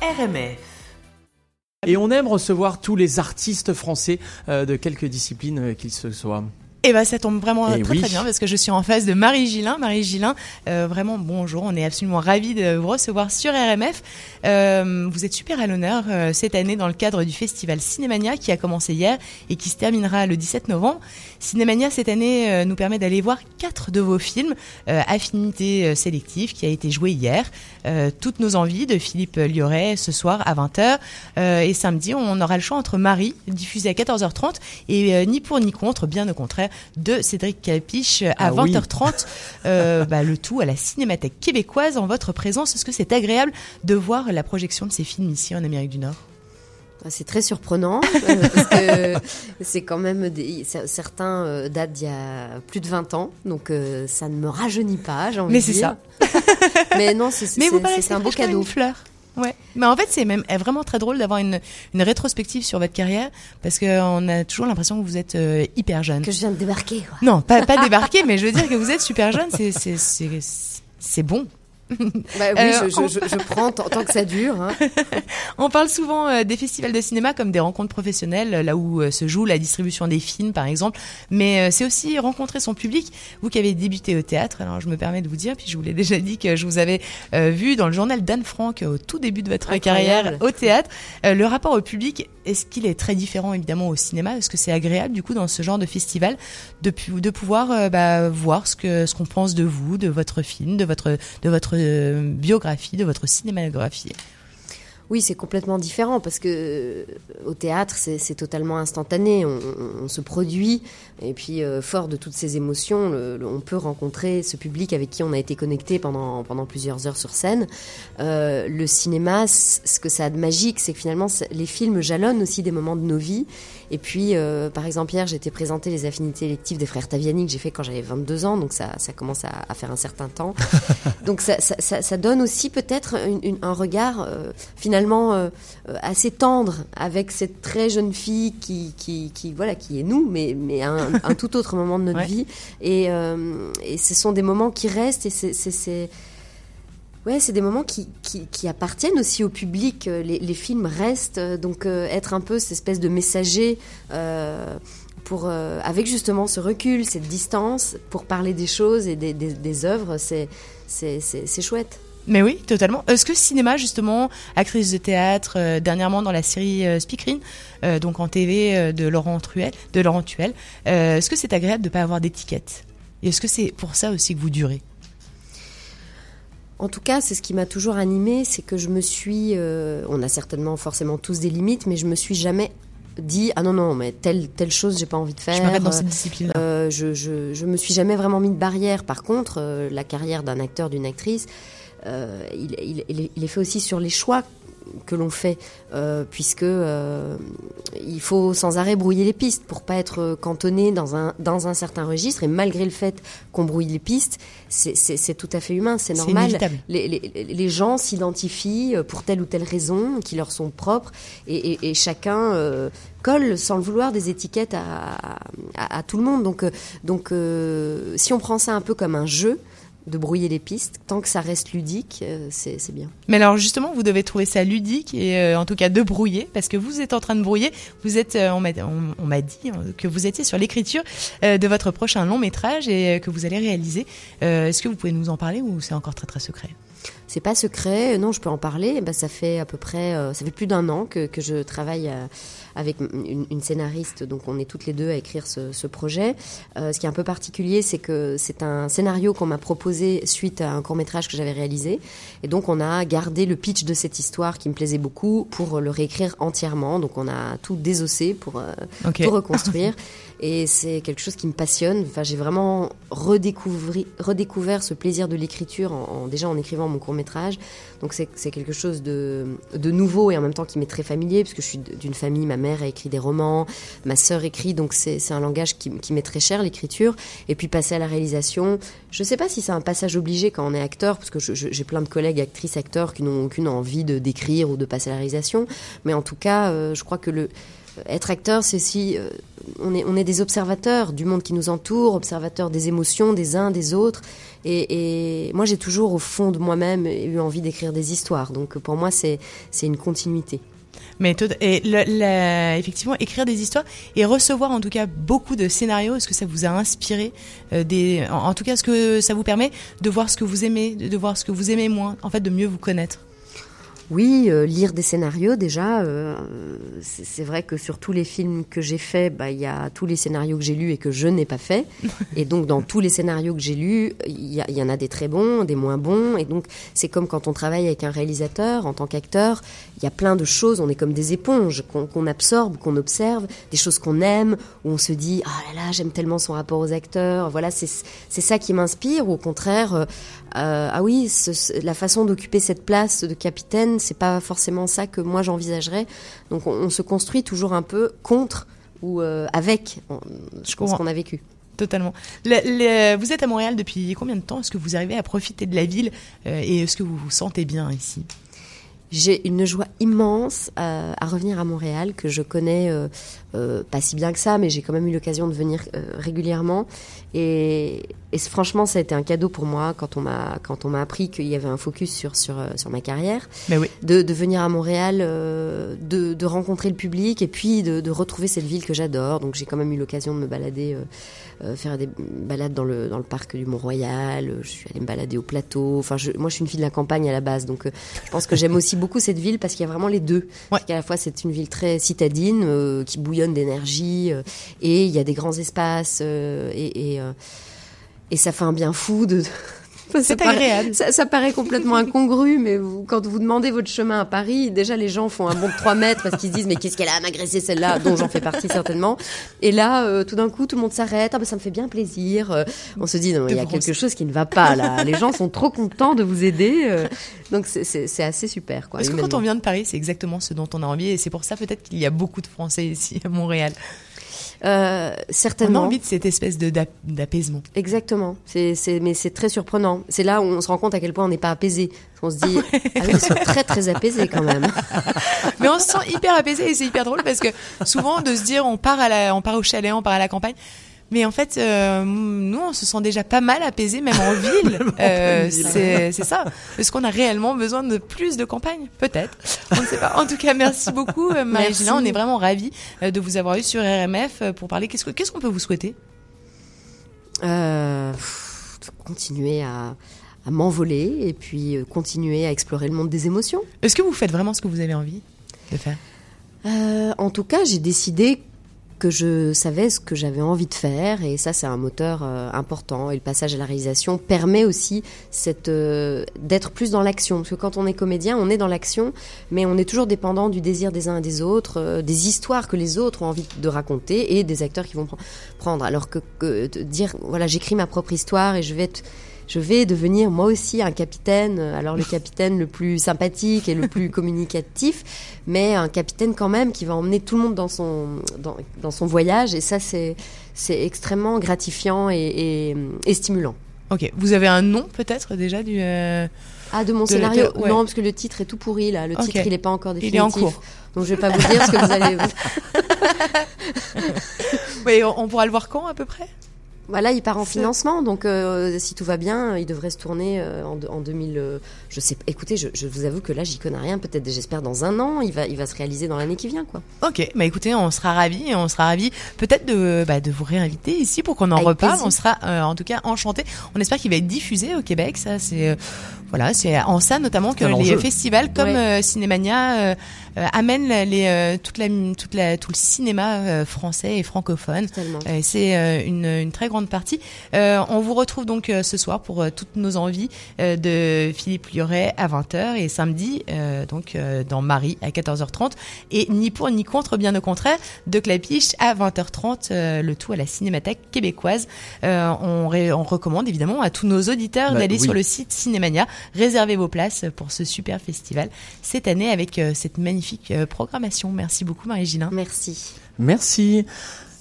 RMF. Et on aime recevoir tous les artistes français euh, de quelque discipline euh, qu'ils se soient. Et bah ça tombe vraiment Eh très oui. très bien parce que je suis en face de Marie Gillin. Marie Gillin, euh, vraiment bonjour, on est absolument ravis de vous recevoir sur RMF. Euh, vous êtes super à l'honneur euh, cette année dans le cadre du festival Cinémania qui a commencé hier et qui se terminera le 17 novembre. Cinémania cette année euh, nous permet d'aller voir quatre de vos films, euh, Affinité euh, sélective qui a été joué hier, euh, Toutes nos envies de Philippe Lioret ce soir à 20h euh, et samedi on aura le choix entre Marie diffusé à 14h30 et ni pour ni contre, bien au contraire de Cédric Capiche à Ah oui. 20h30. Euh, bah, le tout à la Cinémathèque québécoise en votre présence. Est-ce que c'est agréable de voir la projection de ces films ici en Amérique du Nord? Ah, C'est très surprenant euh, parce que c'est quand même des, certains euh, datent d'il y a plus de 20 ans, donc euh, ça ne me rajeunit pas, j'ai envie Mais de c'est dire. Mais non, c'est un beau cadeau. Une fleur. Ouais. Mais en fait, c'est même euh, vraiment très drôle d'avoir une, une rétrospective sur votre carrière parce qu'on a toujours l'impression que vous êtes euh, hyper jeune. Que je viens de débarquer. Quoi. Non, pas, pas débarqué, mais je veux dire que vous êtes super jeune, c'est, c'est, c'est, c'est bon. Bah oui, Euh, je, je, je, je prends tant, que ça dure. hein. On parle souvent euh, des festivals de cinéma comme des rencontres professionnelles, là où euh, se joue la distribution des films, par exemple. Mais euh, c'est aussi rencontrer son public. Vous qui avez débuté au théâtre, alors je me permets de vous dire, puis je vous l'ai déjà dit que je vous avais euh, vu dans le journal d'Anne Frank euh, au tout début de votre Incroyable. carrière au théâtre. Euh, le rapport au public, est-ce qu'il est très différent évidemment au cinéma? Est-ce que c'est agréable du coup dans ce genre de festival de, de pouvoir euh, bah, voir ce que ce qu'on pense de vous, de votre film, de votre de votre euh, biographie, de votre cinématographie? Oui, c'est complètement différent parce que euh, au théâtre, c'est totalement instantané. On, on- on se produit et puis euh, fort de toutes ces émotions, le- le- on peut rencontrer ce public avec qui on a été connecté pendant pendant plusieurs heures sur scène. Euh, le cinéma, ce que ça a de magique, c'est que finalement, les films jalonnent aussi des moments de nos vies. Et puis, euh, par exemple, hier, j'ai été présenter les affinités électives des frères Taviani que j'ai fait quand j'avais 22 ans, donc ça, ça commence à, à faire un certain temps. donc ça, ça, donne aussi peut-être un regard euh, finalement euh, euh, assez tendre avec cette très jeune fille qui, qui, qui voilà, qui est nous, mais, mais à un, un tout autre moment de notre Ouais. vie. Et, euh, et ce sont des moments qui restent et c'est- Ouais, c'est des moments qui, qui, qui appartiennent aussi au public. Les, les films restent, donc euh, être un peu cette espèce de messager pour, euh, avec justement ce recul, cette distance, pour parler des choses et des, des, des œuvres, c'est chouette. Mais oui, totalement. Est-ce que cinéma, justement, actrice de théâtre, euh, dernièrement dans la série euh, Speakerine, euh, donc en TV euh, de Laurent Truel, de Laurent Tuel, euh, est-ce que c'est agréable de ne pas avoir d'étiquette? Et est-ce que c'est pour ça aussi que vous durez? En tout cas, c'est ce qui m'a toujours animée, c'est que je me suis, euh, on a certainement forcément tous des limites, mais je me suis jamais dit ah non non mais telle telle chose j'ai pas envie de faire. Je m'arrête dans Euh, cette discipline-là. Euh, je, je, je me suis jamais vraiment mis de barrière. Par contre, euh, la carrière d'un acteur, d'une actrice, euh, il, il, il est- fait aussi sur les choix que l'on fait, euh, puisque euh, il faut sans arrêt brouiller les pistes pour pas être cantonné dans un dans un certain registre. Et malgré le fait qu'on brouille les pistes, c'est tout à fait humain, c'est normal. Les, les, les gens s'identifient euh, pour telle ou telle raison qui leur sont propres et, et- et chacun euh, colle sans le vouloir des étiquettes à, à, à tout le monde. Donc, euh, donc euh, si on prend ça un peu comme un jeu de brouiller les pistes, tant que ça reste ludique, euh, c'est bien. Mais alors justement, vous devez trouver ça ludique et euh, en tout cas de brouiller, parce que vous êtes en train de brouiller. Vous êtes, euh, on m'a dit euh, que vous étiez sur l'écriture de votre prochain long métrage et que vous allez réaliser. Est-ce que vous pouvez nous en parler ou c'est encore très très secret? C'est pas secret, non, je peux en parler. Eh ben, ça fait à peu près, euh, ça fait plus d'un an que, que je travaille euh, avec une, une scénariste, donc on est toutes les deux à écrire ce, ce projet. Euh, ce qui est un peu particulier, c'est que c'est un scénario qu'on m'a proposé suite à un court métrage que j'avais réalisé, et donc on a gardé le pitch de cette histoire qui me plaisait beaucoup pour le réécrire entièrement. Donc on a tout désossé pour euh, Ok. tout reconstruire. Et c'est quelque chose qui me passionne. Enfin, j'ai vraiment redécouvert ce plaisir de l'écriture en, en- déjà en écrivant mon court métrage. Donc c'est quelque chose de, nouveau et en même temps qui m'est très familier puisque je suis d'une famille, ma mère a écrit des romans, ma sœur écrit, donc c'est un langage qui, m'est très cher, l'écriture. Et puis passer à la réalisation, je sais pas si c'est un passage obligé quand on est acteur, parce que j'ai plein de collègues actrices, acteurs qui n'ont aucune envie de d'écrire ou de passer à la réalisation. Mais en tout cas, euh, je crois que le être acteur, c'est on est on est des observateurs du monde qui nous entoure, observateurs des émotions des uns des autres. Et, moi, j'ai toujours au fond de moi-même eu envie d'écrire des histoires. Donc pour moi, c'est une continuité. Mais effectivement, écrire des histoires et recevoir en tout cas beaucoup de scénarios, est-ce que ça vous a inspiré euh, en, tout cas, est-ce que ça vous permet de voir ce que vous aimez, de voir ce que vous aimez moins, en fait, de mieux vous connaître? Oui, euh, lire des scénarios déjà. Euh, c'est vrai que sur tous les films que j'ai faits, bah, il y a tous les scénarios que j'ai lus et que je n'ai pas fait. Et donc dans tous les scénarios que j'ai lus, il y, y, en a des très bons, des moins bons. Et donc c'est comme quand on travaille avec un réalisateur en tant qu'acteur. Il y a plein de choses. On est comme des éponges qu'on absorbe, qu'on observe, des choses qu'on aime, où on se dit ah là là j'aime tellement son rapport aux acteurs. Voilà, c'est ça qui m'inspire. Ou au contraire, euh, ah oui, ce, la façon d'occuper cette place de capitaine c'est pas forcément ça que moi j'envisagerais. Donc on, se construit toujours un peu contre ou euh, avec. je pense qu'on a vécu. Totalement. vous êtes à Montréal depuis combien de temps? Est-ce que vous arrivez à profiter de la ville euh, et est-ce que vous vous sentez bien ici? J'ai une joie immense à, à, revenir à Montréal, que je connais euh, euh, pas si bien que ça, mais j'ai quand même eu l'occasion de venir euh, régulièrement. Et, et, franchement, ça a été un cadeau pour moi quand on m'a quand on m'a appris qu'il y avait un focus sur sur euh, sur ma carrière, mais oui. de, de venir à Montréal, euh, de, de rencontrer le public et puis de, de retrouver cette ville que j'adore. Donc j'ai quand même eu l'occasion de me balader, euh, faire des balades dans le dans le parc du Mont-Royal. Je suis allée me balader au plateau. Enfin, je, moi, je suis une fille de la campagne à la base, donc je pense que j'aime aussi beaucoup cette ville parce qu'il y a vraiment les deux. Ouais. Parce qu'à la fois c'est une ville très citadine qui bouillonne d'énergie euh, et il y a des grands espaces euh, et, et, euh, et ça fait un bien fou de, c'est agréable. Ça, ça, paraît complètement incongru, mais quand vous demandez votre chemin à Paris, déjà les gens font un bond de 3 mètres parce qu'ils se disent mais qu'est-ce qu'elle a à m'agresser celle-là, dont j'en fais partie certainement. Et là, euh, tout d'un coup, tout le monde s'arrête. Ah ben ça me fait bien plaisir. Euh, on se dit non, il y a quelque chose qui ne va pas là. les gens sont trop contents de vous aider. Euh, donc c'est assez super. Est-ce que quand on vient de Paris, c'est exactement ce dont on a envie et c'est pour ça peut-être qu'il y a beaucoup de Français ici à Montréal. Euh, certainement. On a envie de cette espèce de d'apaisement. Exactement. C'est, mais c'est très surprenant. C'est là où on se rend compte à quel point on n'est pas apaisé. On se dit, ah oui, ils sont très très apaisés quand même. mais on se sent hyper apaisé et c'est hyper drôle parce que souvent de se dire on part à la, on part au chalet, on part à la campagne. Mais en fait, euh, nous, on se sent déjà pas mal apaisé, même en ville. euh, c'est ça. Est-ce qu'on a réellement besoin de plus de campagne? Peut-être. On ne sait pas. En tout cas, merci beaucoup, euh, marie On est vraiment ravis de vous avoir eu sur RMF pour parler. Qu'est-ce qu'on peut vous souhaiter? Euh, Continuer à, à m'envoler et puis continuer à explorer le monde des émotions. Est-ce que vous faites vraiment ce que vous avez envie de faire? Euh, En tout cas, j'ai décidé que je savais ce que j'avais envie de faire et ça c'est un moteur euh, important. Et le passage à la réalisation permet aussi cette euh, d'être plus dans l'action. Parce que quand on est comédien on est dans l'action mais on est toujours dépendant du désir des uns et des autres euh, des histoires que les autres ont envie de raconter et des acteurs qui vont prendre. Alors que, que dire voilà j'écris ma propre histoire et je vais être je vais devenir moi aussi un capitaine, alors le capitaine le plus sympathique et le plus communicatif, mais un capitaine quand même qui va emmener tout le monde dans son, dans, dans son voyage, et ça c'est, extrêmement gratifiant et, et, stimulant. Ok, vous avez un nom peut-être déjà du... Euh, ah, de mon scénario Non, parce que le titre est tout pourri là. Le titre, il n'est pas encore définitif. Il est en cours. Donc je vais pas vous dire ce que vous allez. oui, on pourra le voir quand à peu près? Voilà, il part en financement, donc euh, si tout va bien, il devrait se tourner euh, en, en 2000. Euh, je sais. Écoutez, je, je, vous avoue que là, j'y connais rien. Peut-être, j'espère dans un an, il va, il va se réaliser dans l'année qui vient, quoi. Ok, bah écoutez, on sera ravis et on sera ravis peut-être de, bah, de vous réinviter ici pour qu'on en reparle. On sera, en tout cas, enchanté. On espère qu'il va être diffusé au Québec. Ça, c'est voilà, c'est en ça notamment que les festivals comme Cinémania amènent les toute la toute la tout le cinéma français et francophone. c'est une, une très grande partie. Euh, on vous retrouve donc euh, ce soir pour euh, toutes nos envies de Philippe Lioret à 20h et samedi donc dans Marie à 14h30 et ni pour ni contre bien au contraire de Clapiche à 20h30 le tout à la Cinémathèque québécoise. on, on, recommande évidemment à tous nos auditeurs bah d'aller sur le site Cinémania, réserver vos places pour ce super festival cette année avec cette magnifique programmation. Merci beaucoup Marie-Gilin. Merci. Merci.